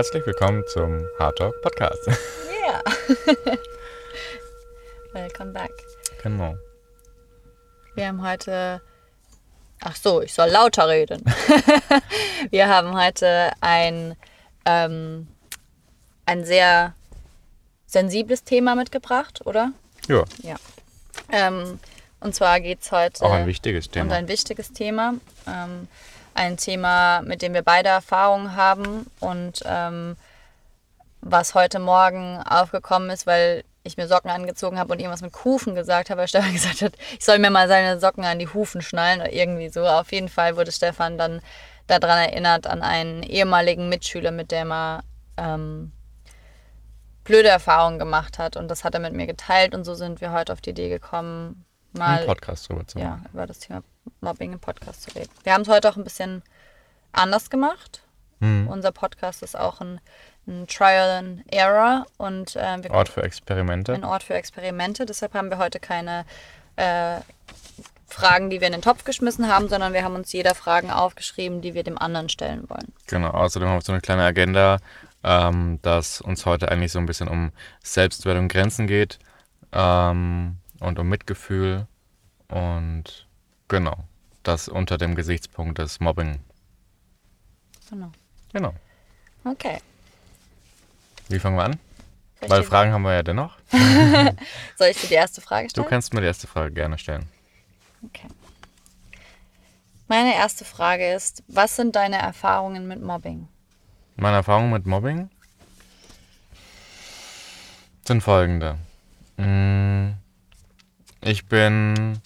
herzlich willkommen zum Hard Talk Podcast. Ja. Welcome back. Genau. Wir haben heute. Ach so, ich soll lauter reden. Wir haben heute ein, ähm, ein sehr sensibles Thema mitgebracht, oder? Ja, Ja. Ähm, und zwar geht es heute auch ein wichtiges und Thema. ein wichtiges Thema. Ähm, ein Thema, mit dem wir beide Erfahrungen haben und ähm, was heute Morgen aufgekommen ist, weil ich mir Socken angezogen habe und irgendwas mit Hufen gesagt habe, weil Stefan gesagt hat, ich soll mir mal seine Socken an die Hufen schnallen oder irgendwie so. Auf jeden Fall wurde Stefan dann daran erinnert an einen ehemaligen Mitschüler, mit dem er ähm, blöde Erfahrungen gemacht hat und das hat er mit mir geteilt und so sind wir heute auf die Idee gekommen, mal Einen Podcast drüber zu ja, machen. über das Thema Mobbing im Podcast zu reden. Wir haben es heute auch ein bisschen anders gemacht. Hm. Unser Podcast ist auch ein, ein Trial and Error und äh, Ort für Experimente. ein Ort für Experimente. Deshalb haben wir heute keine äh, Fragen, die wir in den Topf geschmissen haben, sondern wir haben uns jeder Fragen aufgeschrieben, die wir dem anderen stellen wollen. Genau, außerdem haben wir so eine kleine Agenda, ähm, dass uns heute eigentlich so ein bisschen um Selbstwert und Grenzen geht ähm, und um Mitgefühl und genau, das unter dem Gesichtspunkt des Mobbing. Genau. Genau. Okay. Wie fangen wir an? Soll Weil Fragen haben wir ja dennoch. soll ich dir die erste Frage Du stellen? kannst mir die erste Frage gerne stellen. Okay. Meine erste Frage ist, was sind deine Erfahrungen mit Mobbing? Meine Erfahrungen mit Mobbing sind folgende. Mm, Ich bin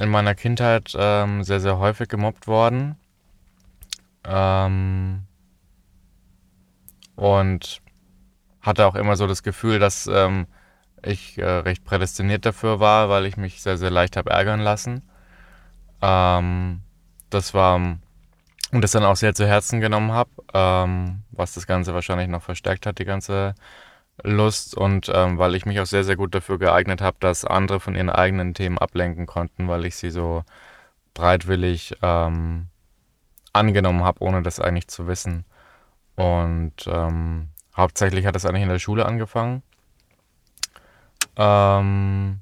in meiner Kindheit ähm, sehr, sehr häufig gemobbt worden. Ähm, und hatte auch immer so das Gefühl, dass ähm, ich äh, recht prädestiniert dafür war, weil ich mich sehr, sehr leicht habe ärgern lassen. Ähm, das war und das dann auch sehr zu Herzen genommen habe, ähm, was das Ganze wahrscheinlich noch verstärkt hat, die ganze Lust und ähm, weil ich mich auch sehr, sehr gut dafür geeignet habe, dass andere von ihren eigenen Themen ablenken konnten, weil ich sie so breitwillig ähm, angenommen habe, ohne das eigentlich zu wissen. Und ähm, hauptsächlich hat das eigentlich in der Schule angefangen. Ähm,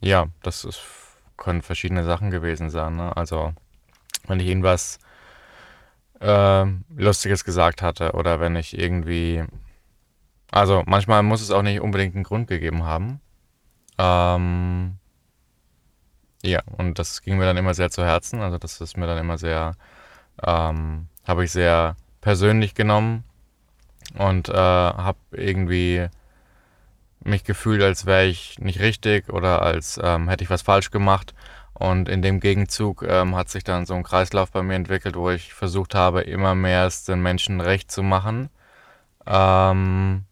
ja, das ist, können verschiedene Sachen gewesen sein. Ne? Also wenn ich irgendwas äh, Lustiges gesagt hatte oder wenn ich irgendwie, also manchmal muss es auch nicht unbedingt einen Grund gegeben haben. Ähm, ja, und das ging mir dann immer sehr zu Herzen. Also das ist mir dann immer sehr, ähm, habe ich sehr persönlich genommen und äh, habe irgendwie mich gefühlt, als wäre ich nicht richtig oder als ähm, hätte ich was falsch gemacht. Und in dem Gegenzug ähm, hat sich dann so ein Kreislauf bei mir entwickelt, wo ich versucht habe, immer mehr es den Menschen recht zu machen. Ähm,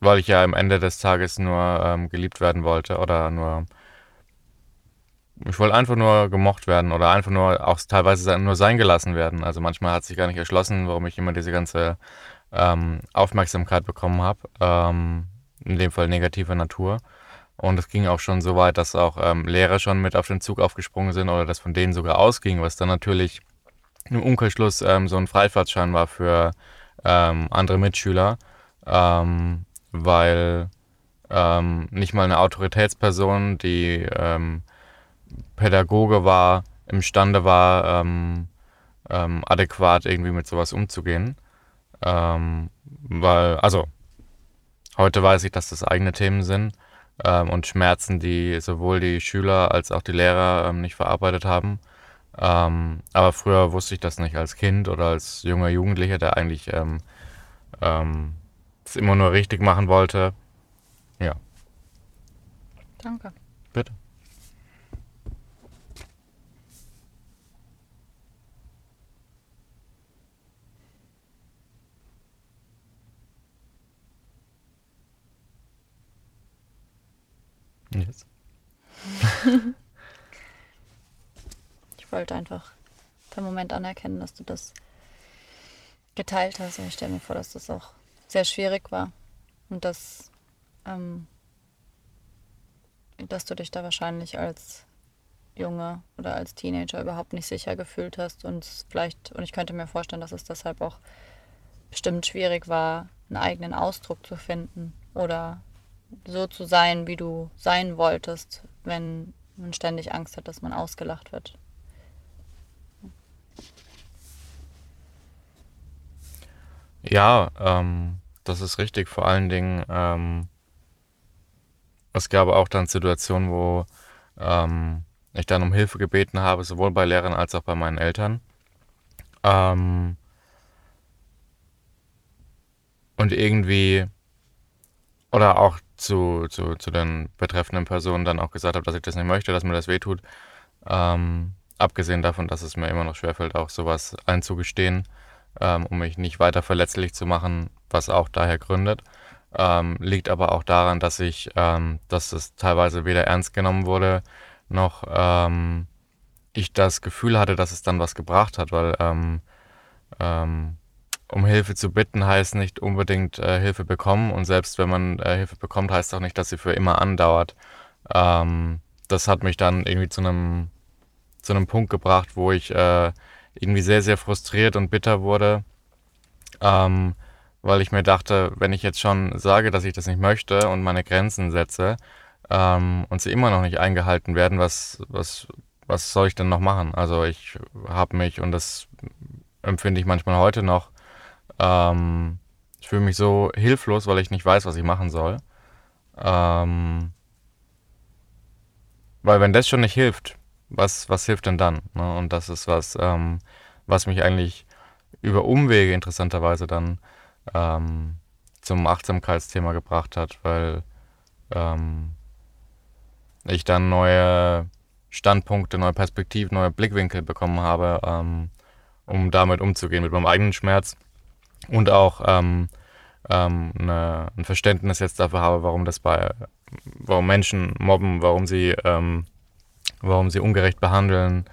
weil ich ja am Ende des Tages nur ähm, geliebt werden wollte oder nur. Ich wollte einfach nur gemocht werden oder einfach nur auch teilweise nur sein gelassen werden. Also manchmal hat sich gar nicht erschlossen, warum ich immer diese ganze ähm, Aufmerksamkeit bekommen habe. Ähm, in dem Fall negativer Natur. Und es ging auch schon so weit, dass auch ähm, Lehrer schon mit auf den Zug aufgesprungen sind oder das von denen sogar ausging, was dann natürlich im Umkehrschluss ähm, so ein Freifahrtschein war für ähm, andere Mitschüler, ähm, weil ähm, nicht mal eine Autoritätsperson, die ähm, Pädagoge war, imstande war, ähm, ähm, adäquat irgendwie mit sowas umzugehen. Ähm, weil, also, heute weiß ich, dass das eigene Themen sind ähm, und Schmerzen, die sowohl die Schüler als auch die Lehrer nicht verarbeitet haben. Aber früher wusste ich das nicht als Kind oder als junger Jugendlicher, der eigentlich ähm, es immer nur richtig machen wollte. Ja, Danke. bitte. Jetzt? Ich wollte einfach für einen Moment anerkennen, dass du das geteilt hast. Und ich stelle mir vor, dass das auch sehr schwierig war. Und dass, ähm, dass du dich da wahrscheinlich als Junge oder als Teenager überhaupt nicht sicher gefühlt hast und vielleicht, und ich könnte mir vorstellen, dass es deshalb auch bestimmt schwierig war, einen eigenen Ausdruck zu finden oder so zu sein, wie du sein wolltest, wenn man ständig Angst hat, dass man ausgelacht wird. Ja, ähm, das ist richtig. Vor allen Dingen, ähm, es gab auch dann Situationen, wo ähm, ich dann um Hilfe gebeten habe, sowohl bei Lehrern als auch bei meinen Eltern. Ähm, und irgendwie, oder auch zu, zu, zu den betreffenden Personen dann auch gesagt habe, dass ich das nicht möchte, dass mir das wehtut. Ähm, abgesehen davon, dass es mir immer noch schwerfällt, auch sowas einzugestehen, ähm, um mich nicht weiter verletzlich zu machen, was auch daher gründet. Ähm, liegt aber auch daran, dass ich, ähm, dass es teilweise weder ernst genommen wurde, noch ähm, ich das Gefühl hatte, dass es dann was gebracht hat, weil ähm, ähm, um Hilfe zu bitten heißt nicht unbedingt äh, Hilfe bekommen und selbst wenn man äh, Hilfe bekommt, heißt auch nicht, dass sie für immer andauert. Das hat mich dann irgendwie zu einem zu einem Punkt gebracht, wo ich äh, irgendwie sehr sehr frustriert und bitter wurde, ähm, weil ich mir dachte, wenn ich jetzt schon sage, dass ich das nicht möchte und meine Grenzen setze ähm, und sie immer noch nicht eingehalten werden, was was was soll ich denn noch machen? Also ich habe mich und das empfinde ich manchmal heute noch ähm, ich fühle mich so hilflos, weil ich nicht weiß, was ich machen soll. Ähm, weil wenn das schon nicht hilft, was, was hilft denn dann? Ne? Und das ist was, ähm, was mich eigentlich über Umwege interessanterweise dann ähm, zum Achtsamkeitsthema gebracht hat, weil ähm, ich dann neue Standpunkte, neue Perspektiven, neue Blickwinkel bekommen habe, ähm, um damit umzugehen, mit meinem eigenen Schmerz und auch ähm, ähm, eine, ein Verständnis jetzt dafür habe, warum das bei, warum Menschen mobben, warum sie, ähm, warum sie ungerecht behandeln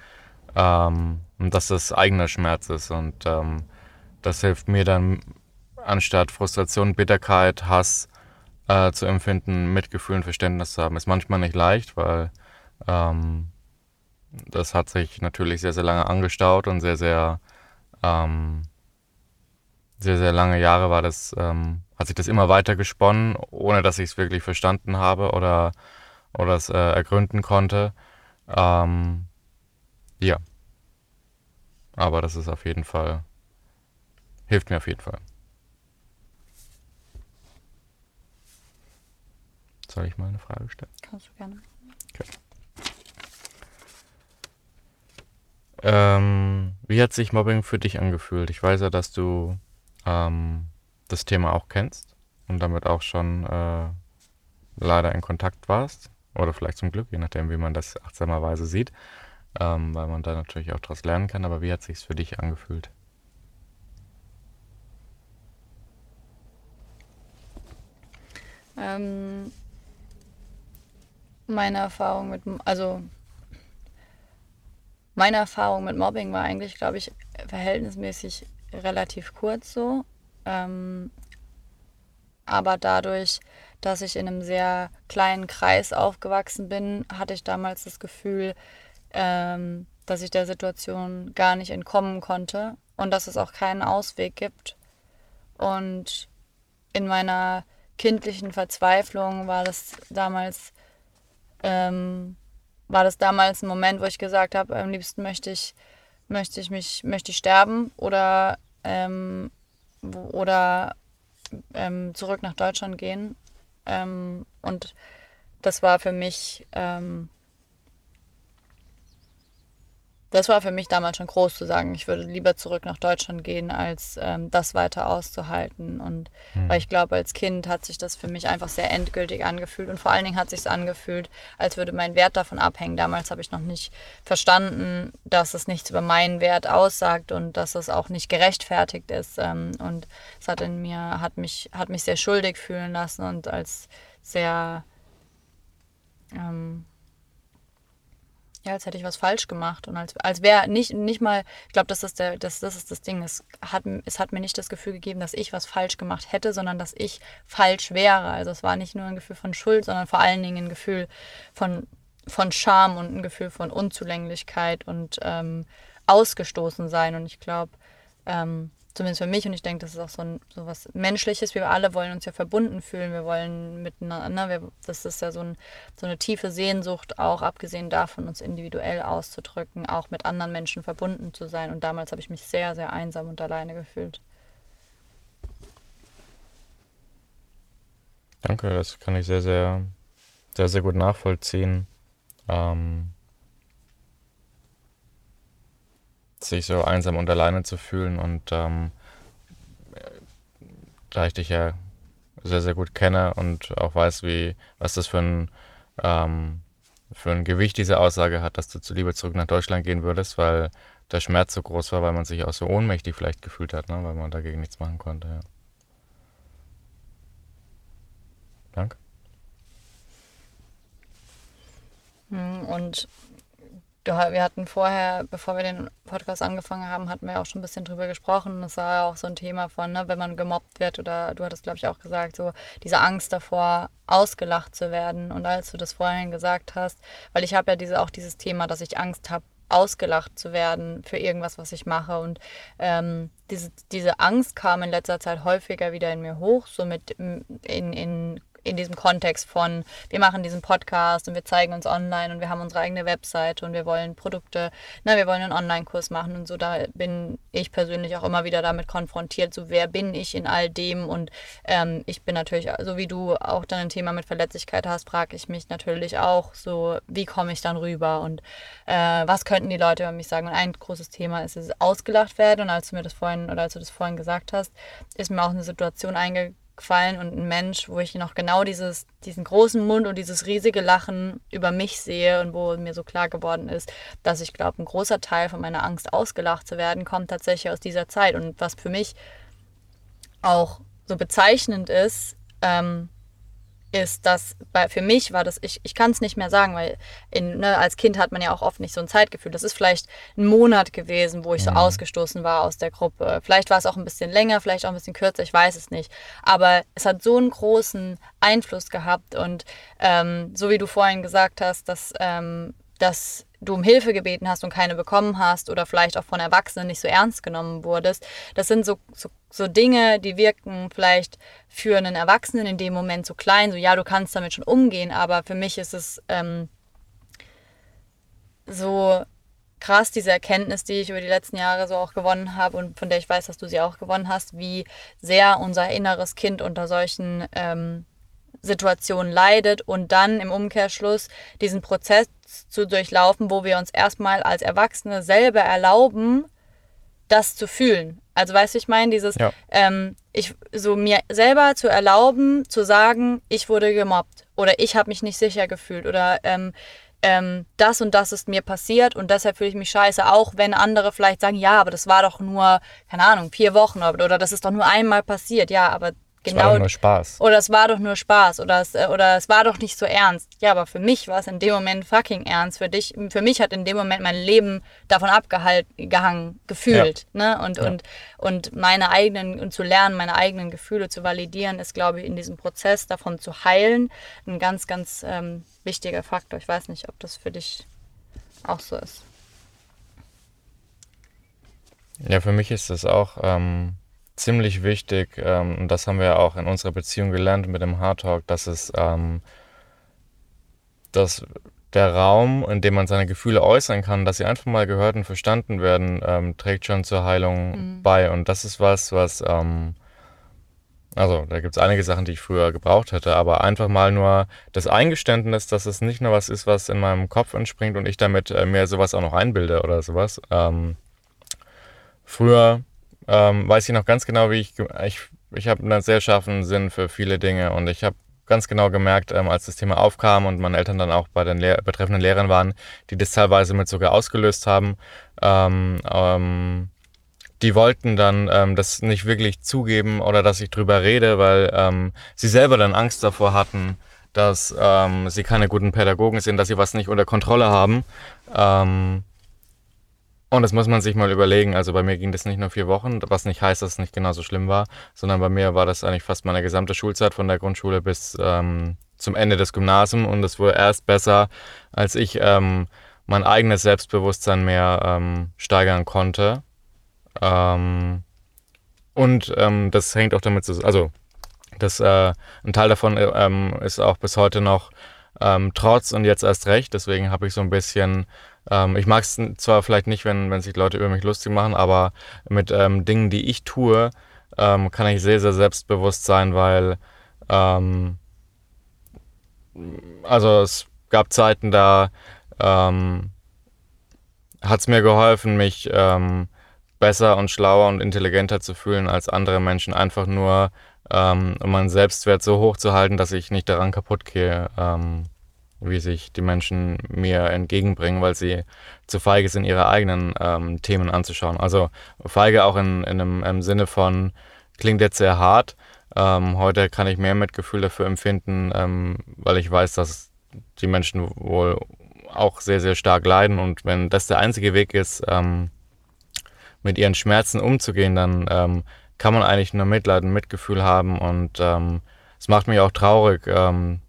ähm, und dass das eigener Schmerz ist und ähm, das hilft mir dann anstatt Frustration, Bitterkeit, Hass äh, zu empfinden, Mitgefühl und Verständnis zu haben. Ist manchmal nicht leicht, weil ähm, das hat sich natürlich sehr, sehr lange angestaut und sehr, sehr ähm, sehr, sehr lange Jahre war das, ähm, hat sich das immer weiter gesponnen, ohne dass ich es wirklich verstanden habe oder, oder es äh, ergründen konnte. Ähm, ja. Aber das ist auf jeden Fall, hilft mir auf jeden Fall. Soll ich mal eine Frage stellen? Kannst du gerne. Okay. Ähm, wie hat sich Mobbing für dich angefühlt? Ich weiß ja, dass du ähm, das Thema auch kennst und damit auch schon äh, leider in Kontakt warst. Oder vielleicht zum Glück, je nachdem, wie man das achtsamerweise sieht, ähm, weil man da natürlich auch daraus lernen kann. Aber wie hat sich für dich angefühlt? Ähm, meine Erfahrung mit, also meine Erfahrung mit Mobbing war eigentlich, glaube ich, verhältnismäßig relativ kurz so. Ähm, aber dadurch, dass ich in einem sehr kleinen Kreis aufgewachsen bin, hatte ich damals das Gefühl, ähm, dass ich der Situation gar nicht entkommen konnte und dass es auch keinen Ausweg gibt. Und in meiner kindlichen Verzweiflung war das damals, ähm, war das damals ein Moment, wo ich gesagt habe, am liebsten möchte ich, möchte ich mich, möchte ich sterben oder ähm, oder ähm, zurück nach Deutschland gehen. Ähm, und das war für mich ähm, das war für mich damals schon groß zu sagen, ich würde lieber zurück nach Deutschland gehen, als ähm, das weiter auszuhalten. Und mhm. weil ich glaube, als Kind hat sich das für mich einfach sehr endgültig angefühlt. Und vor allen Dingen hat sich angefühlt, als würde mein Wert davon abhängen. Damals habe ich noch nicht verstanden, dass es nichts über meinen Wert aussagt und dass es auch nicht gerechtfertigt ist. Ähm, und es hat in mir, hat mich, hat mich sehr schuldig fühlen lassen und als sehr ähm, ja, als hätte ich was falsch gemacht und als, als wäre nicht, nicht mal, ich glaube, das, ist das, das ist das Ding, es hat, es hat mir nicht das Gefühl gegeben, dass ich was falsch gemacht hätte, sondern dass ich falsch wäre. Also es war nicht nur ein Gefühl von Schuld, sondern vor allen Dingen ein Gefühl von, von Scham und ein Gefühl von Unzulänglichkeit und ähm, ausgestoßen sein. Und ich glaube, ähm, zumindest für mich, und ich denke, das ist auch so, ein, so was Menschliches. Wir alle wollen uns ja verbunden fühlen, wir wollen miteinander, wir, das ist ja so, ein, so eine tiefe Sehnsucht, auch abgesehen davon, uns individuell auszudrücken, auch mit anderen Menschen verbunden zu sein. Und damals habe ich mich sehr, sehr einsam und alleine gefühlt. Danke, das kann ich sehr, sehr, sehr, sehr gut nachvollziehen. Ähm, sich so einsam und alleine zu fühlen. Und ähm, da ich dich ja sehr, sehr gut kenne und auch weiß, wie, was das für ein, ähm, für ein Gewicht diese Aussage hat, dass du zu Liebe zurück nach Deutschland gehen würdest, weil der Schmerz so groß war, weil man sich auch so ohnmächtig vielleicht gefühlt hat, ne? weil man dagegen nichts machen konnte. Ja. Danke. Hm, und wir hatten vorher, bevor wir den Podcast angefangen haben, hatten wir auch schon ein bisschen drüber gesprochen. Es war ja auch so ein Thema von, ne, wenn man gemobbt wird oder du hattest, glaube ich, auch gesagt, so diese Angst davor, ausgelacht zu werden. Und als du das vorhin gesagt hast, weil ich habe ja diese, auch dieses Thema, dass ich Angst habe, ausgelacht zu werden für irgendwas, was ich mache. Und ähm, diese, diese Angst kam in letzter Zeit häufiger wieder in mir hoch, so mit in, in in diesem Kontext von, wir machen diesen Podcast und wir zeigen uns online und wir haben unsere eigene Webseite und wir wollen Produkte, na, wir wollen einen Online-Kurs machen und so, da bin ich persönlich auch immer wieder damit konfrontiert, so wer bin ich in all dem? Und ähm, ich bin natürlich, so wie du auch dann ein Thema mit Verletzlichkeit hast, frage ich mich natürlich auch so, wie komme ich dann rüber? Und äh, was könnten die Leute über mich sagen? Und ein großes Thema ist es ausgelacht werden und als du mir das vorhin oder als du das vorhin gesagt hast, ist mir auch eine Situation eingegangen, gefallen und ein Mensch, wo ich noch genau dieses, diesen großen Mund und dieses riesige Lachen über mich sehe und wo mir so klar geworden ist, dass ich glaube, ein großer Teil von meiner Angst ausgelacht zu werden, kommt tatsächlich aus dieser Zeit. Und was für mich auch so bezeichnend ist, ähm, ist, dass bei, für mich war das, ich, ich kann es nicht mehr sagen, weil in, ne, als Kind hat man ja auch oft nicht so ein Zeitgefühl. Das ist vielleicht ein Monat gewesen, wo ich so mhm. ausgestoßen war aus der Gruppe. Vielleicht war es auch ein bisschen länger, vielleicht auch ein bisschen kürzer, ich weiß es nicht. Aber es hat so einen großen Einfluss gehabt und ähm, so wie du vorhin gesagt hast, dass, ähm, dass du um Hilfe gebeten hast und keine bekommen hast oder vielleicht auch von Erwachsenen nicht so ernst genommen wurdest. Das sind so, so, so Dinge, die wirken vielleicht für einen Erwachsenen in dem Moment so klein, so ja, du kannst damit schon umgehen, aber für mich ist es ähm, so krass, diese Erkenntnis, die ich über die letzten Jahre so auch gewonnen habe und von der ich weiß, dass du sie auch gewonnen hast, wie sehr unser inneres Kind unter solchen ähm, Situation leidet und dann im Umkehrschluss diesen Prozess zu durchlaufen, wo wir uns erstmal als Erwachsene selber erlauben, das zu fühlen. Also weißt du, ich meine, dieses, ja. ähm, ich so mir selber zu erlauben, zu sagen, ich wurde gemobbt oder ich habe mich nicht sicher gefühlt oder ähm, ähm, das und das ist mir passiert und deshalb fühle ich mich scheiße, auch wenn andere vielleicht sagen, ja, aber das war doch nur, keine Ahnung, vier Wochen oder, oder das ist doch nur einmal passiert. Ja, aber Genau. Es war doch nur Spaß. Oder es war doch nur Spaß. Oder es, äh, oder es war doch nicht so ernst. Ja, aber für mich war es in dem Moment fucking ernst. Für dich, für mich hat in dem Moment mein Leben davon abgehangen, gefühlt. Ja. Ne? Und, ja. und, und meine eigenen, und zu lernen, meine eigenen Gefühle zu validieren, ist, glaube ich, in diesem Prozess davon zu heilen, ein ganz, ganz ähm, wichtiger Faktor. Ich weiß nicht, ob das für dich auch so ist. Ja, für mich ist das auch. Ähm ziemlich wichtig, ähm, und das haben wir auch in unserer Beziehung gelernt mit dem Hard Talk, dass es, ähm, dass der Raum, in dem man seine Gefühle äußern kann, dass sie einfach mal gehört und verstanden werden, ähm, trägt schon zur Heilung mhm. bei. Und das ist was, was, ähm, also da gibt es einige Sachen, die ich früher gebraucht hätte, aber einfach mal nur das Eingeständnis, dass es nicht nur was ist, was in meinem Kopf entspringt und ich damit äh, mir sowas auch noch einbilde oder sowas. Ähm, früher ähm, weiß ich noch ganz genau, wie ich, ich, ich habe einen sehr scharfen Sinn für viele Dinge und ich habe ganz genau gemerkt, ähm, als das Thema aufkam und meine Eltern dann auch bei den Lehr betreffenden Lehrern waren, die das teilweise mit sogar ausgelöst haben, ähm, ähm, die wollten dann ähm, das nicht wirklich zugeben oder dass ich drüber rede, weil ähm, sie selber dann Angst davor hatten, dass ähm, sie keine guten Pädagogen sind, dass sie was nicht unter Kontrolle haben. Und das muss man sich mal überlegen. Also bei mir ging das nicht nur vier Wochen, was nicht heißt, dass es nicht genauso schlimm war, sondern bei mir war das eigentlich fast meine gesamte Schulzeit von der Grundschule bis ähm, zum Ende des Gymnasiums. Und es wurde erst besser, als ich ähm, mein eigenes Selbstbewusstsein mehr ähm, steigern konnte. Ähm, Und ähm, das hängt auch damit zusammen, also das, äh, ein Teil davon ähm, ist auch bis heute noch trotz und jetzt erst recht. Deswegen habe ich so ein bisschen, ähm, ich mag es zwar vielleicht nicht, wenn, wenn sich Leute über mich lustig machen, aber mit ähm, Dingen, die ich tue, ähm, kann ich sehr, sehr selbstbewusst sein, weil ähm, also es gab Zeiten, da ähm, hat es mir geholfen, mich ähm, besser und schlauer und intelligenter zu fühlen als andere Menschen, einfach nur ähm, um meinen Selbstwert so hoch zu halten, dass ich nicht daran kaputt gehe, ähm, wie sich die Menschen mir entgegenbringen, weil sie zu feige sind, ihre eigenen ähm, Themen anzuschauen. Also feige auch in, in einem, im Sinne von, klingt jetzt sehr hart, ähm, heute kann ich mehr Mitgefühl dafür empfinden, ähm, weil ich weiß, dass die Menschen wohl auch sehr, sehr stark leiden. Und wenn das der einzige Weg ist, ähm, mit ihren Schmerzen umzugehen, dann ähm, kann man eigentlich nur Mitleid und Mitgefühl haben. Und ähm, es macht mich auch traurig, ähm,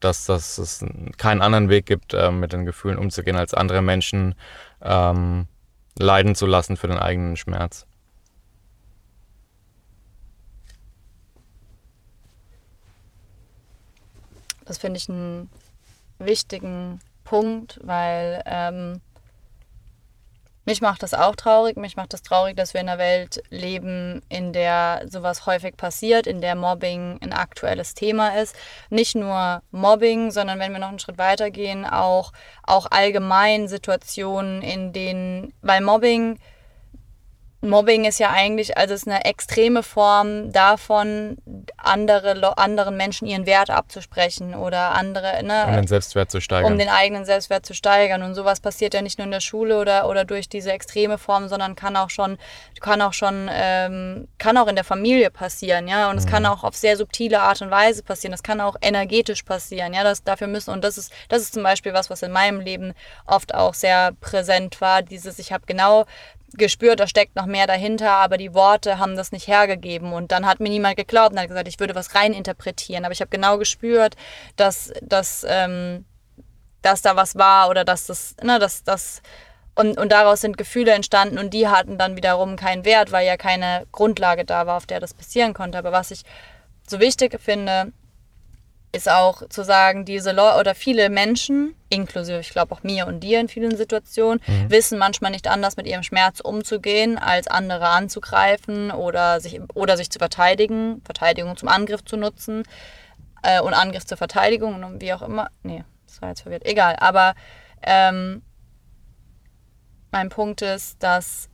dass, dass es keinen anderen Weg gibt, mit den Gefühlen umzugehen, als andere Menschen leiden zu lassen für den eigenen Schmerz. Das finde ich einen wichtigen Punkt, weil ähm, mich macht das auch traurig. Mich macht das traurig, dass wir in einer Welt leben, in der sowas häufig passiert, in der Mobbing ein aktuelles Thema ist. Nicht nur Mobbing, sondern wenn wir noch einen Schritt weiter gehen, auch, auch allgemein Situationen, in denen, weil Mobbing Mobbing ist ja eigentlich, also ist eine extreme Form davon, andere, anderen Menschen ihren Wert abzusprechen oder andere, ne, um den Selbstwert zu steigern. Um den eigenen Selbstwert zu steigern. Und sowas passiert ja nicht nur in der Schule oder, oder durch diese extreme Form, sondern kann auch schon, kann auch schon, ähm, kann auch in der Familie passieren, ja. Und es mhm. kann auch auf sehr subtile Art und Weise passieren. Das kann auch energetisch passieren, ja. Das, dafür müssen, und das ist, das ist zum Beispiel was, was in meinem Leben oft auch sehr präsent war. Dieses, ich habe genau gespürt, da steckt noch mehr dahinter, aber die Worte haben das nicht hergegeben. Und dann hat mir niemand geglaubt und hat gesagt, ich würde was reininterpretieren. Aber ich habe genau gespürt, dass, dass, ähm, dass da was war oder dass das, ne, dass das. Und, und daraus sind Gefühle entstanden und die hatten dann wiederum keinen Wert, weil ja keine Grundlage da war, auf der das passieren konnte. Aber was ich so wichtig finde, ist auch zu sagen, diese Leute oder viele Menschen, inklusive ich glaube auch mir und dir in vielen Situationen, mhm. wissen manchmal nicht anders mit ihrem Schmerz umzugehen, als andere anzugreifen oder sich, oder sich zu verteidigen, Verteidigung zum Angriff zu nutzen äh, und Angriff zur Verteidigung und wie auch immer. Nee, das war jetzt verwirrt. Egal, aber ähm, mein Punkt ist, dass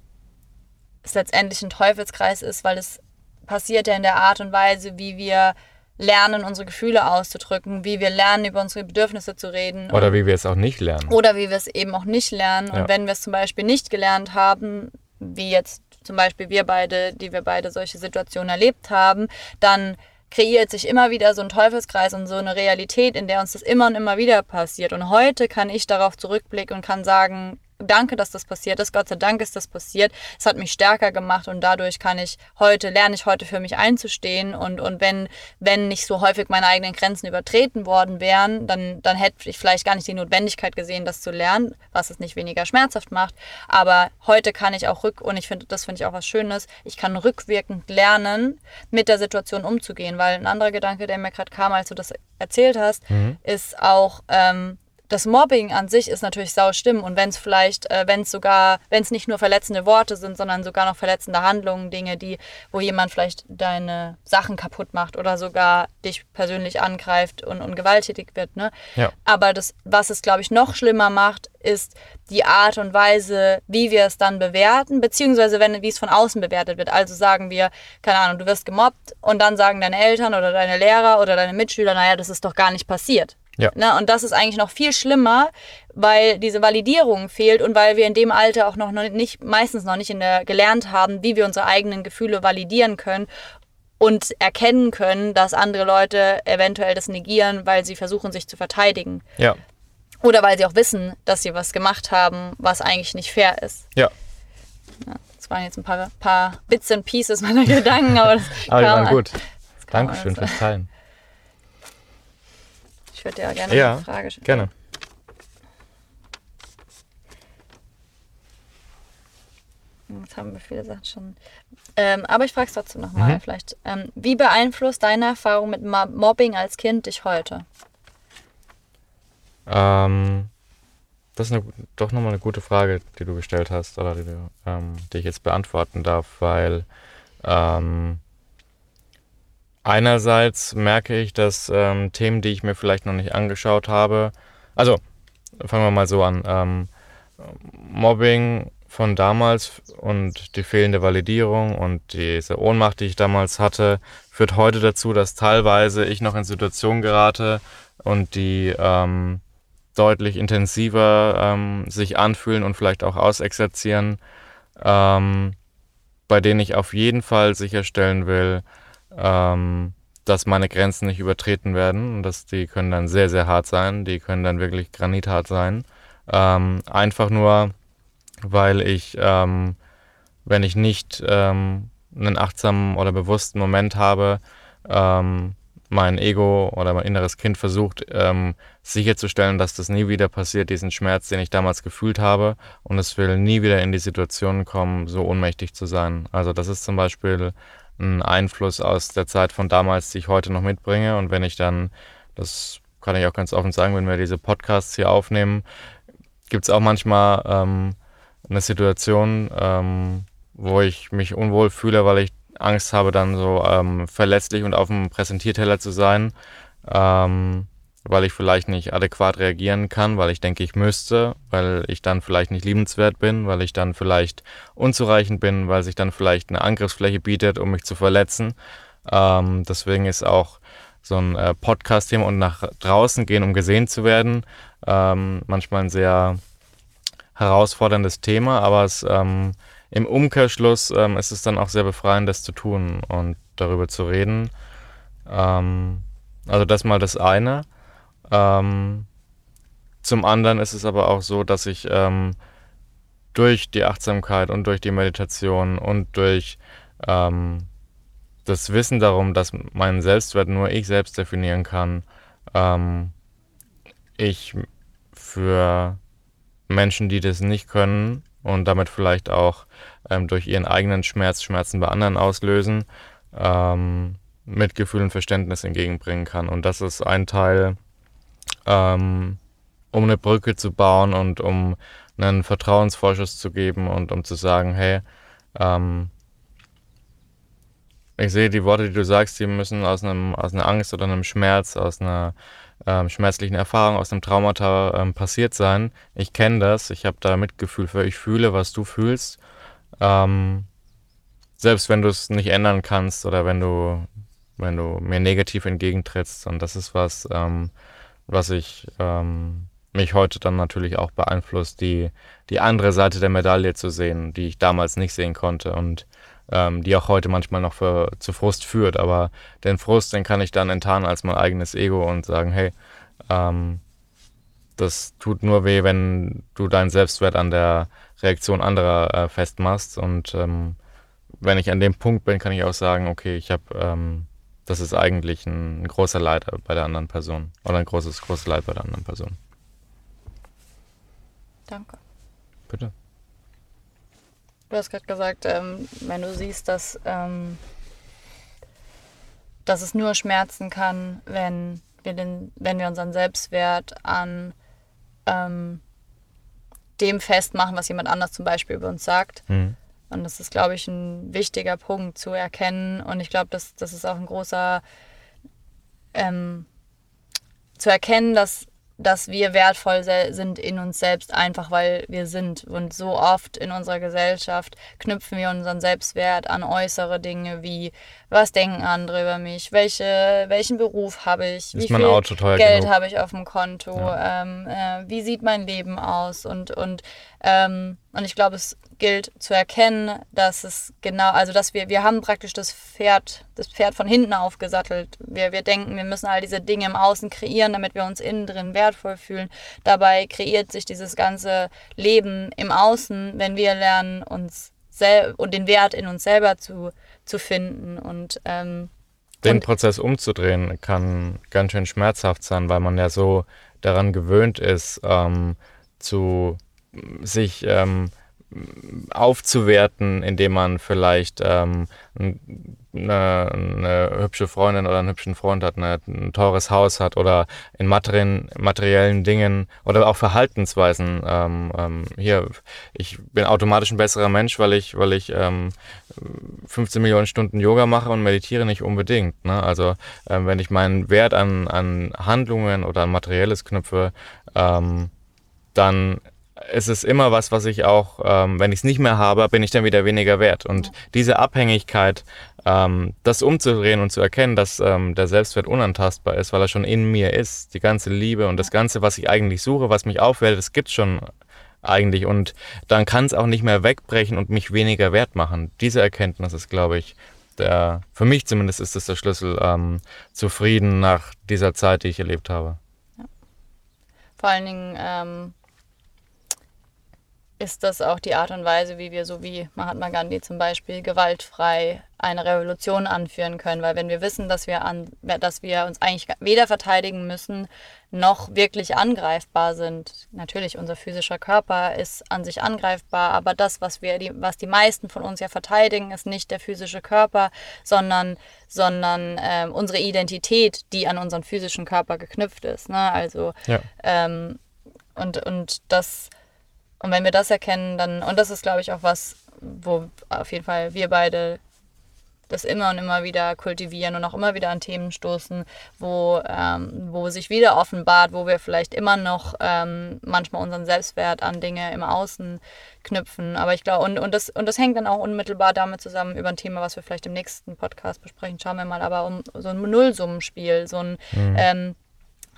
es letztendlich ein Teufelskreis ist, weil es passiert ja in der Art und Weise, wie wir lernen, unsere Gefühle auszudrücken, wie wir lernen, über unsere Bedürfnisse zu reden. Oder wie wir es auch nicht lernen. Oder wie wir es eben auch nicht lernen. Ja. Und wenn wir es zum Beispiel nicht gelernt haben, wie jetzt zum Beispiel wir beide, die wir beide solche Situationen erlebt haben, dann kreiert sich immer wieder so ein Teufelskreis und so eine Realität, in der uns das immer und immer wieder passiert. Und heute kann ich darauf zurückblicken und kann sagen, danke, dass das passiert ist. Gott sei Dank ist das passiert. Es hat mich stärker gemacht und dadurch kann ich heute, lerne ich heute für mich einzustehen. Und, und wenn, wenn nicht so häufig meine eigenen Grenzen übertreten worden wären, dann, dann hätte ich vielleicht gar nicht die Notwendigkeit gesehen, das zu lernen, was es nicht weniger schmerzhaft macht. Aber heute kann ich auch rück, und ich finde, das finde ich auch was Schönes, ich kann rückwirkend lernen, mit der Situation umzugehen. Weil ein anderer Gedanke, der mir gerade kam, als du das erzählt hast, mhm. ist auch, ähm, das Mobbing an sich ist natürlich sau schlimm und wenn es vielleicht, äh, wenn es sogar, wenn es nicht nur verletzende Worte sind, sondern sogar noch verletzende Handlungen, Dinge, die, wo jemand vielleicht deine Sachen kaputt macht oder sogar dich persönlich angreift und, und gewalttätig wird, ne? Ja. Aber das, was es, glaube ich, noch schlimmer macht, ist die Art und Weise, wie wir es dann bewerten, beziehungsweise wenn, wie es von außen bewertet wird. Also sagen wir, keine Ahnung, du wirst gemobbt und dann sagen deine Eltern oder deine Lehrer oder deine Mitschüler, naja, das ist doch gar nicht passiert. Ja. Ne? Und das ist eigentlich noch viel schlimmer, weil diese Validierung fehlt und weil wir in dem Alter auch noch nicht, meistens noch nicht in der, gelernt haben, wie wir unsere eigenen Gefühle validieren können und erkennen können, dass andere Leute eventuell das negieren, weil sie versuchen, sich zu verteidigen. Ja. Oder weil sie auch wissen, dass sie was gemacht haben, was eigentlich nicht fair ist. Ja. ja das waren jetzt ein paar, paar Bits and Pieces meiner Gedanken, aber das aber die waren gut. Dankeschön fürs Teilen würde dir gerne ja, eine Frage stellen. Gerne. Jetzt jetzt haben wir viele Sachen schon. Ähm, aber ich frage es trotzdem nochmal mhm. vielleicht. Ähm, wie beeinflusst deine Erfahrung mit Mobbing als Kind dich heute? Ähm, das ist eine, doch nochmal eine gute Frage, die du gestellt hast, oder die, du, ähm, die ich jetzt beantworten darf, weil ähm, einerseits merke ich, dass ähm, Themen, die ich mir vielleicht noch nicht angeschaut habe, also fangen wir mal so an, ähm, Mobbing von damals und die fehlende Validierung und diese Ohnmacht, die ich damals hatte, führt heute dazu, dass teilweise ich noch in Situationen gerate und die ähm, deutlich intensiver ähm, sich anfühlen und vielleicht auch ausexerzieren, ähm, bei denen ich auf jeden Fall sicherstellen will, ähm, dass meine Grenzen nicht übertreten werden. Und dass die können dann sehr, sehr hart sein. Die können dann wirklich granithart sein. Ähm, einfach nur, weil ich, ähm, wenn ich nicht ähm, einen achtsamen oder bewussten Moment habe, ähm, mein Ego oder mein inneres Kind versucht ähm, sicherzustellen, dass das nie wieder passiert, diesen Schmerz, den ich damals gefühlt habe. Und es will nie wieder in die Situation kommen, so ohnmächtig zu sein. Also das ist zum Beispiel ein Einfluss aus der Zeit von damals, die ich heute noch mitbringe. Und wenn ich dann, das kann ich auch ganz offen sagen, wenn wir diese Podcasts hier aufnehmen, gibt es auch manchmal ähm, eine Situation, ähm, wo ich mich unwohl fühle, weil ich Angst habe, dann so ähm, verletzlich und auf dem Präsentierteller zu sein, ähm, weil ich vielleicht nicht adäquat reagieren kann, weil ich denke, ich müsste, weil ich dann vielleicht nicht liebenswert bin, weil ich dann vielleicht unzureichend bin, weil sich dann vielleicht eine Angriffsfläche bietet, um mich zu verletzen. Ähm, deswegen ist auch so ein äh, Podcast-Thema und nach draußen gehen, um gesehen zu werden, ähm, manchmal ein sehr herausforderndes Thema, aber es, ähm, im Umkehrschluss ähm, ist es dann auch sehr befreiend, das zu tun und darüber zu reden. Ähm, also das mal das eine. Ähm, zum anderen ist es aber auch so, dass ich ähm, durch die Achtsamkeit und durch die Meditation und durch ähm, das Wissen darum, dass meinen Selbstwert nur ich selbst definieren kann, ähm, ich für Menschen, die das nicht können und damit vielleicht auch ähm, durch ihren eigenen Schmerz Schmerzen bei anderen auslösen, ähm, Mitgefühl und Verständnis entgegenbringen kann. Und das ist ein Teil, ähm, um eine Brücke zu bauen und um einen Vertrauensvorschuss zu geben und um zu sagen, hey, ähm, ich sehe die Worte, die du sagst, die müssen aus einem aus einer Angst oder einem Schmerz, aus einer ähm, schmerzlichen Erfahrung, aus einem Traumata ähm, passiert sein. Ich kenne das, ich habe da Mitgefühl für, ich fühle, was du fühlst. Ähm, selbst wenn du es nicht ändern kannst oder wenn du, wenn du mir negativ entgegentrittst. Und das ist was, ähm, was ich ähm, mich heute dann natürlich auch beeinflusst, die, die andere Seite der Medaille zu sehen, die ich damals nicht sehen konnte. Und ähm, die auch heute manchmal noch für, zu Frust führt. Aber den Frust, den kann ich dann enttarnen als mein eigenes Ego und sagen, hey, ähm, das tut nur weh, wenn du deinen Selbstwert an der Reaktion anderer äh, festmachst. Und ähm, wenn ich an dem Punkt bin, kann ich auch sagen, okay, ich habe, ähm, das ist eigentlich ein, großer Leid bei der anderen Person oder ein großes, großes Leid bei der anderen Person. Danke. Bitte. Du hast gerade gesagt, ähm, wenn du siehst, dass, ähm, dass es nur schmerzen kann, wenn wir, den, wenn wir unseren Selbstwert an ähm, dem festmachen, was jemand anders zum Beispiel über uns sagt. Mhm. Und das ist, glaube ich, ein wichtiger Punkt zu erkennen. Und ich glaube, das, das ist auch ein großer, ähm, zu erkennen, dass dass wir wertvoll sind in uns selbst, einfach weil wir sind. Und so oft in unserer Gesellschaft knüpfen wir unseren Selbstwert an äußere Dinge wie, was denken andere über mich, welche, welchen Beruf habe ich, Ist wie viel Geld habe ich auf dem Konto, ja. ähm, äh, wie sieht mein Leben aus und, und ähm, und ich glaube, es gilt zu erkennen, dass es genau, also dass wir, wir haben praktisch das Pferd, das Pferd von hinten aufgesattelt. Wir, wir denken, wir müssen all diese Dinge im Außen kreieren, damit wir uns innen drin wertvoll fühlen. Dabei kreiert sich dieses ganze Leben im Außen, wenn wir lernen, uns selbst und den Wert in uns selber zu, zu finden. Und ähm, den und Prozess umzudrehen kann ganz schön schmerzhaft sein, weil man ja so daran gewöhnt ist, ähm, zu sich ähm, aufzuwerten, indem man vielleicht ähm, eine, eine, hübsche Freundin oder einen hübschen Freund hat, eine, ein teures Haus hat oder in materiellen, materiellen Dingen oder auch Verhaltensweisen. Ähm, ähm, hier, ich bin automatisch ein besserer Mensch, weil ich, weil ich ähm, 15 Millionen Stunden Yoga mache und meditiere nicht unbedingt. Ne? Also ähm, wenn ich meinen Wert an, an Handlungen oder an Materielles knüpfe, ähm, dann ist es immer was, was ich auch, ähm, wenn ich es nicht mehr habe, bin ich dann wieder weniger wert. Und diese Abhängigkeit, ähm, das umzudrehen und zu erkennen, dass ähm, der Selbstwert unantastbar ist, weil er schon in mir ist, die ganze Liebe und das Ganze, was ich eigentlich suche, was mich aufwählt, das gibt schon eigentlich. Und dann kann es auch nicht mehr wegbrechen und mich weniger wert machen. Diese Erkenntnis ist, glaube ich, der, für mich zumindest ist das der Schlüssel ähm, zu Frieden nach dieser Zeit, die ich erlebt habe. Ja. Vor allen Dingen ähm, ist das auch die Art und Weise, wie wir, so wie Mahatma Gandhi zum Beispiel, gewaltfrei eine Revolution anführen können. Weil wenn wir wissen, dass wir, an, dass wir uns eigentlich weder verteidigen müssen, noch wirklich angreifbar sind. Natürlich, unser physischer Körper ist an sich angreifbar, aber das, was, wir, die, was die meisten von uns ja verteidigen, ist nicht der physische Körper, sondern, sondern ähm, unsere Identität, die an unseren physischen Körper geknüpft ist. Ne? Also, ja. ähm, und, und das und wenn wir das erkennen, dann, und das ist, glaube ich, auch was, wo auf jeden Fall wir beide das immer und immer wieder kultivieren und auch immer wieder an Themen stoßen, wo, ähm, wo sich wieder offenbart, wo wir vielleicht immer noch ähm, manchmal unseren Selbstwert an Dinge im Außen knüpfen. Aber ich glaube, und, und, das, und das hängt dann auch unmittelbar damit zusammen über ein Thema, was wir vielleicht im nächsten Podcast besprechen. Schauen wir mal, aber um so ein Nullsummenspiel, so ein mhm. ähm,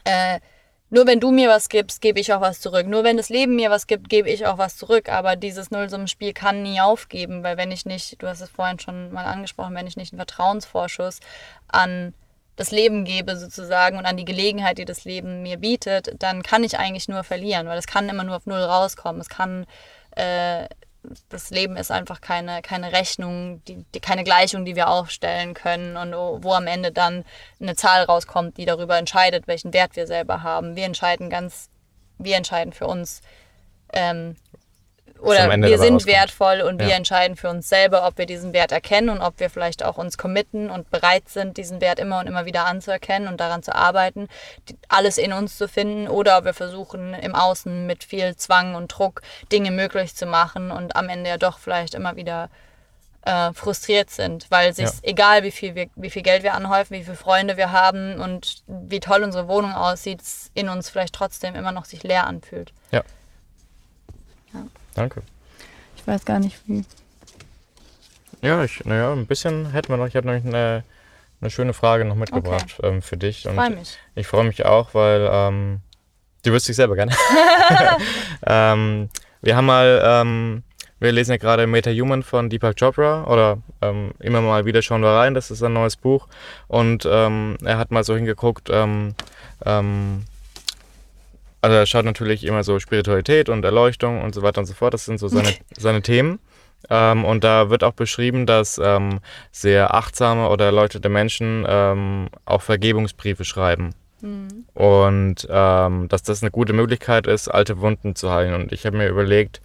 äh, nur wenn du mir was gibst, gebe ich auch was zurück. Nur wenn das Leben mir was gibt, gebe ich auch was zurück. Aber dieses Nullsummenspiel kann nie aufgeben, weil wenn ich nicht, du hast es vorhin schon mal angesprochen, wenn ich nicht einen Vertrauensvorschuss an das Leben gebe sozusagen und an die Gelegenheit, die das Leben mir bietet, dann kann ich eigentlich nur verlieren, weil es kann immer nur auf Null rauskommen. Es kann äh, das Leben ist einfach keine, keine Rechnung, die, die, keine Gleichung, die wir aufstellen können und wo am Ende dann eine Zahl rauskommt, die darüber entscheidet, welchen Wert wir selber haben. Wir entscheiden ganz, wir entscheiden für uns, ähm, oder wir sind wertvoll und ja. wir entscheiden für uns selber, ob wir diesen Wert erkennen und ob wir vielleicht auch uns committen und bereit sind, diesen Wert immer und immer wieder anzuerkennen und daran zu arbeiten, alles in uns zu finden oder ob wir versuchen, im Außen mit viel Zwang und Druck Dinge möglich zu machen und am Ende ja doch vielleicht immer wieder äh, frustriert sind, weil sich, ja. egal wie viel, wir, wie viel Geld wir anhäufen, wie viele Freunde wir haben und wie toll unsere Wohnung aussieht, in uns vielleicht trotzdem immer noch sich leer anfühlt. Ja. Danke. Ich weiß gar nicht wie. Ja, ich, naja, ein bisschen hätten wir noch. Ich habe noch eine, eine schöne Frage noch mitgebracht okay. ähm, für dich. Ich freue mich. Ich freue mich auch, weil ähm, du wirst dich selber gerne. ähm, wir haben mal, ähm, wir lesen ja gerade Meta Human von Deepak Chopra oder ähm, immer mal wieder schauen wir rein. Das ist ein neues Buch und ähm, er hat mal so hingeguckt. Ähm, also er schaut natürlich immer so Spiritualität und Erleuchtung und so weiter und so fort. Das sind so seine, seine Themen. Ähm, und da wird auch beschrieben, dass ähm, sehr achtsame oder erleuchtete Menschen ähm, auch Vergebungsbriefe schreiben. Mhm. Und ähm, dass das eine gute Möglichkeit ist, alte Wunden zu heilen. Und ich habe mir überlegt,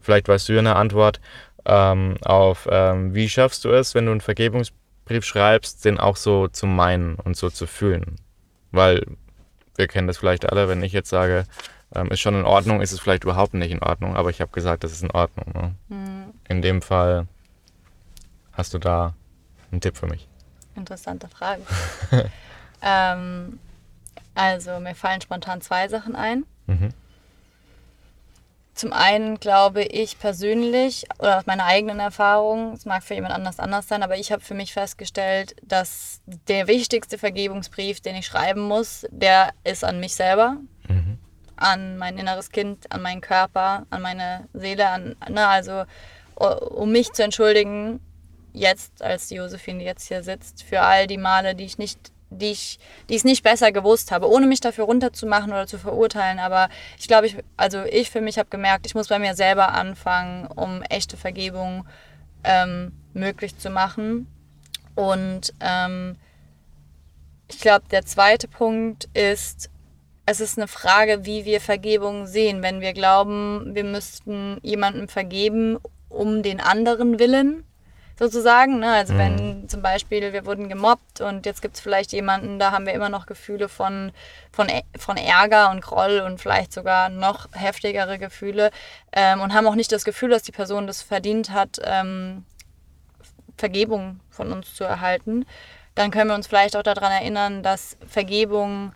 vielleicht weißt du ja eine Antwort ähm, auf, ähm, wie schaffst du es, wenn du einen Vergebungsbrief schreibst, den auch so zu meinen und so zu fühlen? Weil wir kennen das vielleicht alle, wenn ich jetzt sage, ähm, ist schon in Ordnung, ist es vielleicht überhaupt nicht in Ordnung, aber ich habe gesagt, das ist in Ordnung. Ne? Mhm. In dem Fall hast du da einen Tipp für mich. Interessante Frage. ähm, also mir fallen spontan zwei Sachen ein. Mhm. Zum einen glaube ich persönlich oder aus meiner eigenen Erfahrung, es mag für jemand anders anders sein, aber ich habe für mich festgestellt, dass der wichtigste Vergebungsbrief, den ich schreiben muss, der ist an mich selber, mhm. an mein inneres Kind, an meinen Körper, an meine Seele, an, ne, also um mich zu entschuldigen, jetzt als die Josephine, die jetzt hier sitzt, für all die Male, die ich nicht die ich, die es nicht besser gewusst habe, ohne mich dafür runterzumachen oder zu verurteilen. Aber ich glaube, ich, also ich für mich habe gemerkt, ich muss bei mir selber anfangen, um echte Vergebung ähm, möglich zu machen. Und ähm, ich glaube, der zweite Punkt ist, es ist eine Frage, wie wir Vergebung sehen. Wenn wir glauben, wir müssten jemandem vergeben um den anderen willen, sozusagen. Ne? Also mhm. wenn zum Beispiel wir wurden gemobbt und jetzt gibt es vielleicht jemanden, da haben wir immer noch Gefühle von, von, von Ärger und Groll und vielleicht sogar noch heftigere Gefühle ähm, und haben auch nicht das Gefühl, dass die Person das verdient hat, ähm, Vergebung von uns zu erhalten, dann können wir uns vielleicht auch daran erinnern, dass Vergebung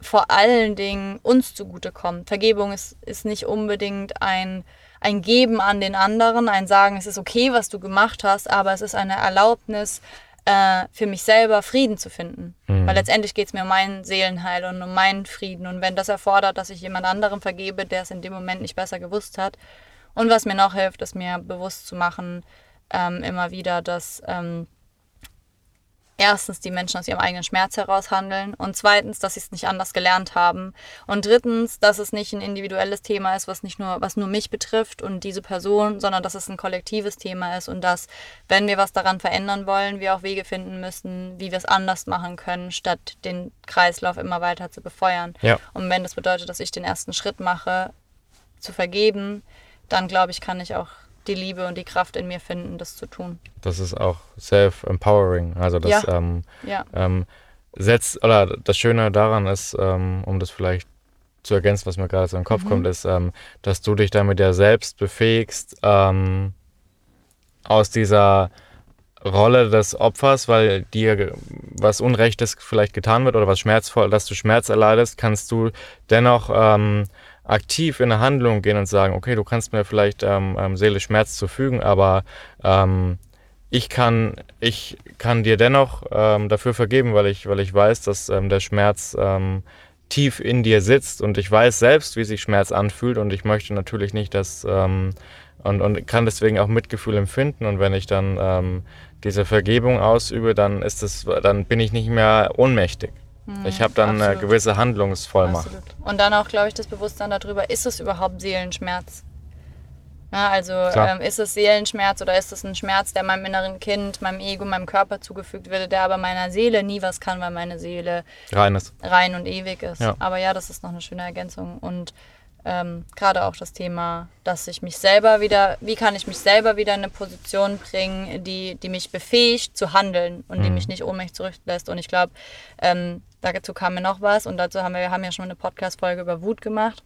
vor allen Dingen uns zugutekommt. Vergebung ist, ist nicht unbedingt ein, ein Geben an den anderen, ein Sagen, es ist okay, was du gemacht hast, aber es ist eine Erlaubnis, äh, für mich selber Frieden zu finden. Mhm. Weil letztendlich geht es mir um meinen Seelenheil und um meinen Frieden. Und wenn das erfordert, dass ich jemand anderem vergebe, der es in dem Moment nicht besser gewusst hat. Und was mir noch hilft, ist mir bewusst zu machen, ähm, immer wieder, dass ähm, erstens die Menschen aus ihrem eigenen Schmerz heraus handeln und zweitens, dass sie es nicht anders gelernt haben und drittens, dass es nicht ein individuelles Thema ist, was nicht nur was nur mich betrifft und diese Person, sondern dass es ein kollektives Thema ist und dass wenn wir was daran verändern wollen, wir auch Wege finden müssen, wie wir es anders machen können, statt den Kreislauf immer weiter zu befeuern. Ja. Und wenn das bedeutet, dass ich den ersten Schritt mache, zu vergeben, dann glaube ich, kann ich auch die Liebe und die Kraft in mir finden, das zu tun. Das ist auch self-empowering. Also das ja. Ähm, ja. Ähm, setzt, oder das Schöne daran ist, ähm, um das vielleicht zu ergänzen, was mir gerade so in den Kopf mhm. kommt, ist, ähm, dass du dich damit ja selbst befähigst, ähm, aus dieser Rolle des Opfers, weil dir was Unrechtes vielleicht getan wird oder was schmerzvoll, dass du Schmerz erleidest, kannst du dennoch ähm, aktiv in eine Handlung gehen und sagen, okay, du kannst mir vielleicht ähm, ähm, seelisch Schmerz zufügen, aber ähm, ich kann, ich kann dir dennoch ähm, dafür vergeben, weil ich, weil ich weiß, dass ähm, der Schmerz ähm, tief in dir sitzt und ich weiß selbst, wie sich Schmerz anfühlt und ich möchte natürlich nicht, dass ähm, und, und kann deswegen auch Mitgefühl empfinden und wenn ich dann ähm, diese Vergebung ausübe, dann ist es, dann bin ich nicht mehr ohnmächtig. Ich habe dann absolut. eine gewisse Handlungsvollmacht. Absolut. Und dann auch, glaube ich, das Bewusstsein darüber, ist es überhaupt Seelenschmerz? Na, also ähm, ist es Seelenschmerz oder ist es ein Schmerz, der meinem inneren Kind, meinem Ego, meinem Körper zugefügt wird, der aber meiner Seele nie was kann, weil meine Seele rein, ist. rein und ewig ist. Ja. Aber ja, das ist noch eine schöne Ergänzung. Und ähm, gerade auch das Thema, dass ich mich selber wieder, wie kann ich mich selber wieder in eine Position bringen, die, die mich befähigt zu handeln und mhm. die mich nicht ohnmächtig zurücklässt. Und ich glaube, ähm, dazu kam mir noch was und dazu haben wir, wir haben ja schon eine Podcast-Folge über Wut gemacht.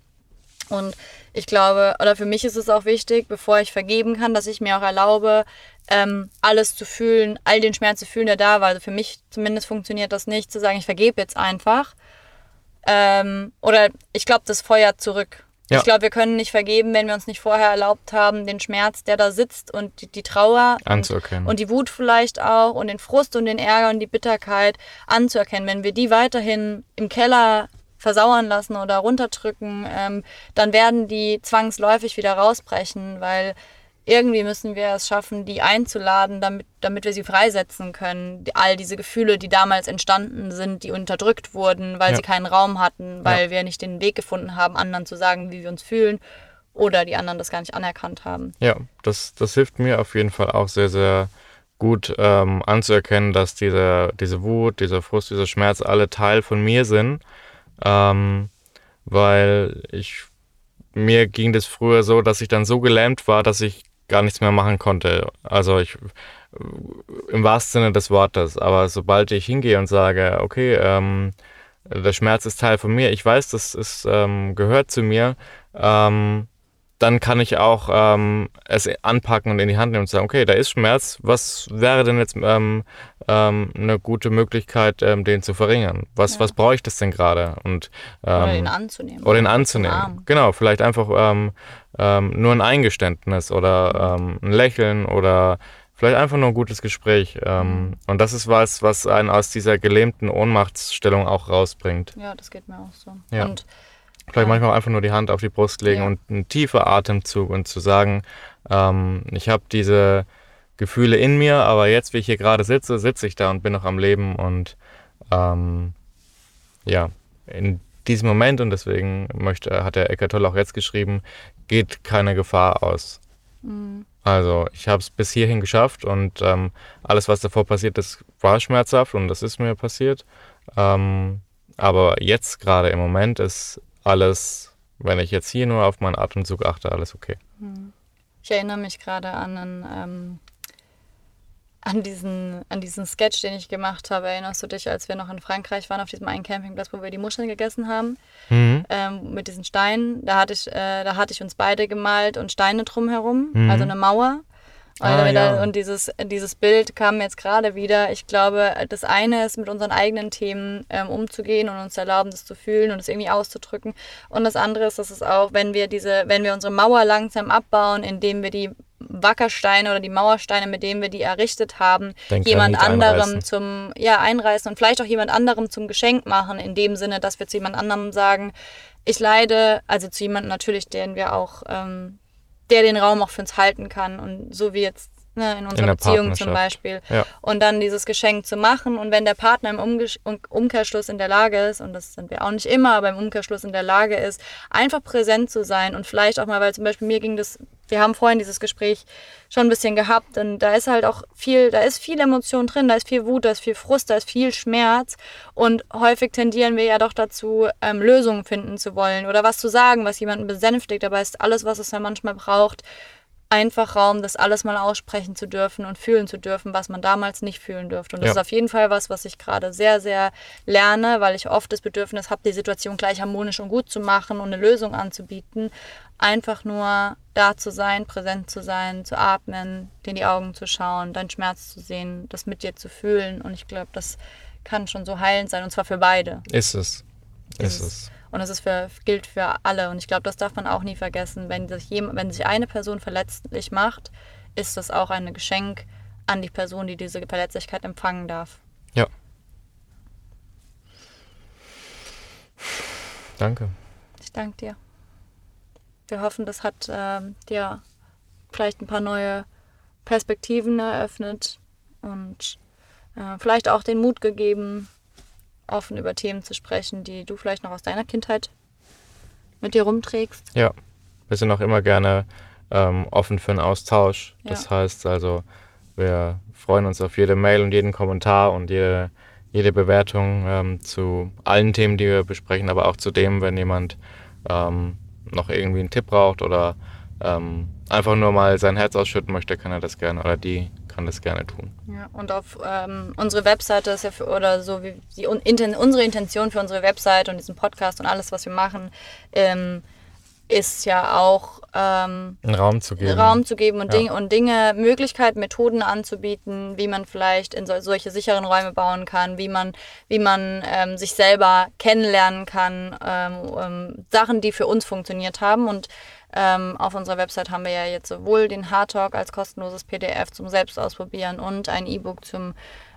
Und ich glaube, oder für mich ist es auch wichtig, bevor ich vergeben kann, dass ich mir auch erlaube, ähm, alles zu fühlen, all den Schmerz zu fühlen, der da war. Also für mich zumindest funktioniert das nicht, zu sagen, ich vergebe jetzt einfach, ähm, oder ich glaube, das feuert zurück. Ja. Ich glaube, wir können nicht vergeben, wenn wir uns nicht vorher erlaubt haben, den Schmerz, der da sitzt und die, die Trauer anzuerkennen. Und, und, die Wut vielleicht auch und den Frust und den Ärger und die Bitterkeit anzuerkennen. Wenn wir die weiterhin im Keller versauern lassen oder runterdrücken, ähm, dann werden die zwangsläufig wieder rausbrechen, weil irgendwie müssen wir es schaffen, die einzuladen, damit, damit wir sie freisetzen können. All diese Gefühle, die damals entstanden sind, die unterdrückt wurden, weil ja. sie keinen Raum hatten, weil ja. wir nicht den Weg gefunden haben, anderen zu sagen, wie wir uns fühlen oder die anderen das gar nicht anerkannt haben. Ja, das, das hilft mir auf jeden Fall auch sehr, sehr gut ähm, anzuerkennen, dass diese, diese Wut, dieser Frust, dieser Schmerz alle Teil von mir sind, ähm, weil ich mir ging das früher so, dass ich dann so gelähmt war, dass ich gar nichts mehr machen konnte. Also ich im wahrsten Sinne des Wortes. Aber sobald ich hingehe und sage, okay, ähm, der Schmerz ist Teil von mir, ich weiß, das ist, ähm, gehört zu mir, ähm, dann kann ich auch ähm, es anpacken und in die Hand nehmen und sagen, okay, da ist Schmerz, was wäre denn jetzt ähm, ähm, eine gute Möglichkeit, ähm, den zu verringern? Was, ja. was brauche ich das denn gerade? Und, ähm, oder ihn anzunehmen. Oder ihn anzunehmen. Genau, vielleicht einfach ähm, nur ein Eingeständnis oder ein Lächeln oder vielleicht einfach nur ein gutes Gespräch. Mhm. Und das ist was, was einen aus dieser gelähmten Ohnmachtsstellung auch rausbringt. Ja, das geht mir auch so. Ja. Und Vielleicht manchmal einfach nur die Hand auf die Brust legen ja. und einen tiefen Atemzug und zu sagen, ähm, ich habe diese Gefühle in mir, aber jetzt, wie ich hier gerade sitze, sitze ich da und bin noch am Leben und ähm, ja, in diesem Moment und deswegen möchte, hat der Eckart Tolle auch jetzt geschrieben, geht keine Gefahr aus. Mhm. Also ich habe es bis hierhin geschafft und ähm, alles, was davor passiert ist, war schmerzhaft und das ist mir passiert. Ähm, aber jetzt gerade im Moment ist alles, wenn ich jetzt hier nur auf meinen Atemzug achte, alles okay. Ich erinnere mich gerade an einen, ähm, an diesen, an diesen Sketch, den ich gemacht habe. Erinnerst du dich, als wir noch in Frankreich waren, auf diesem einen Campingplatz, wo wir die Muscheln gegessen haben? Mhm. Ähm, mit diesen Steinen. Da hatte, ich, äh, da hatte ich uns beide gemalt und Steine drumherum, Mhm. also eine Mauer. Und, Ah, ja. und dieses, dieses Bild kam jetzt gerade wieder. Ich glaube, das eine ist, mit unseren eigenen Themen ähm, umzugehen und uns erlauben, das zu fühlen und es irgendwie auszudrücken. Und das andere ist, dass es auch, wenn wir diese, wenn wir unsere Mauer langsam abbauen, indem wir die Wackersteine oder die Mauersteine, mit denen wir die errichtet haben, jemand anderem einreißen. zum, ja, einreißen und vielleicht auch jemand anderem zum Geschenk machen, in dem Sinne, dass wir zu jemand anderem sagen, ich leide, also zu jemandem natürlich, den wir auch, ähm, der den Raum auch für uns halten kann. Und so wie jetzt ne, in unserer der Beziehung zum. Beispiel. Ja. Und dann dieses Geschenk zu machen und wenn der Partner im um- Umkehrschluss in der Lage ist, und das sind wir auch nicht immer, aber im Umkehrschluss in der Lage ist, einfach präsent zu sein und vielleicht auch mal, weil zum Beispiel mir ging das, wir haben vorhin dieses Gespräch schon ein bisschen gehabt und da ist halt auch viel, da ist viel Emotion drin, da ist viel Wut, da ist viel Frust, da ist viel Schmerz und häufig tendieren wir ja doch dazu, ähm, Lösungen finden zu wollen oder was zu sagen, was jemanden besänftigt, aber ist alles, was es ja manchmal braucht, einfach Raum, das alles mal aussprechen zu dürfen und fühlen zu dürfen, was man damals nicht fühlen durfte. Und das Ja. ist auf jeden Fall was, was ich gerade sehr, sehr lerne, weil ich oft das Bedürfnis habe, die Situation gleich harmonisch und gut zu machen und eine Lösung anzubieten. Einfach nur da zu sein, präsent zu sein, zu atmen, dir in die Augen zu schauen, deinen Schmerz zu sehen, das mit dir zu fühlen. Und ich glaube, das kann schon so heilend sein, und zwar für beide. Ist es. Ist es. Und es ist für, gilt für alle. Und ich glaube, das darf man auch nie vergessen. Wenn sich, jem- wenn sich eine Person verletzlich macht, ist das auch ein Geschenk an die Person, die diese Verletzlichkeit empfangen darf. Ja. Danke. Ich danke dir. Wir hoffen, das hat ähm, dir vielleicht ein paar neue Perspektiven eröffnet und äh, vielleicht auch den Mut gegeben, offen über Themen zu sprechen, die du vielleicht noch aus deiner Kindheit mit dir rumträgst. Ja, wir sind auch immer gerne ähm, offen für einen Austausch. Das Ja. heißt also, wir freuen uns auf jede Mail und jeden Kommentar und jede, jede Bewertung ähm, zu allen Themen, die wir besprechen, aber auch zu dem, wenn jemand ähm, noch irgendwie einen Tipp braucht oder ähm, einfach nur mal sein Herz ausschütten möchte, kann er das gerne oder die kann das gerne tun. Ja, und auf ähm, unsere Webseite ist ja für, oder so wie die, inten, unsere Intention für unsere Webseite und diesen Podcast und alles, was wir machen, ähm, ist ja auch ähm, Einen Raum zu geben. Raum zu geben und, Ja. Ding, und Dinge, Möglichkeiten, Methoden anzubieten, wie man vielleicht in so, solche sicheren Räume bauen kann, wie man, wie man ähm, sich selber kennenlernen kann, ähm, Sachen, die für uns funktioniert haben. Und ähm, auf unserer Website haben wir ja jetzt sowohl den Hard Talk als kostenloses PDF zum Selbstausprobieren und ein E-Book zum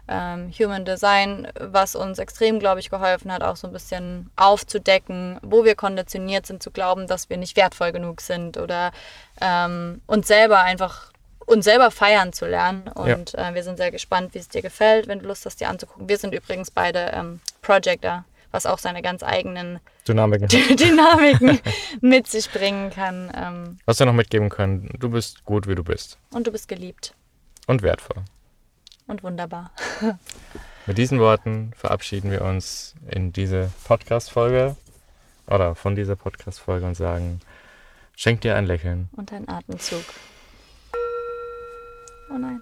ähm, Human Design, was uns extrem, glaube ich, geholfen hat, auch so ein bisschen aufzudecken, wo wir konditioniert sind zu glauben, dass wir nicht wertvoll genug sind oder ähm, uns selber einfach uns selber feiern zu lernen. Und äh, wir sind sehr gespannt, wie es dir gefällt, wenn du Lust hast, dir anzugucken. Wir sind übrigens beide ähm, Projector, was auch seine ganz eigenen Dynamik. Dynamiken mit sich bringen kann. Ähm, Was wir noch mitgeben können, du bist gut, wie du bist. und du bist geliebt Und wertvoll. und wunderbar. Mit diesen Worten verabschieden wir uns in diese Podcast-Folge oder von dieser Podcast-Folge und sagen, schenk dir ein Lächeln. Und ein Atemzug. Oh nein.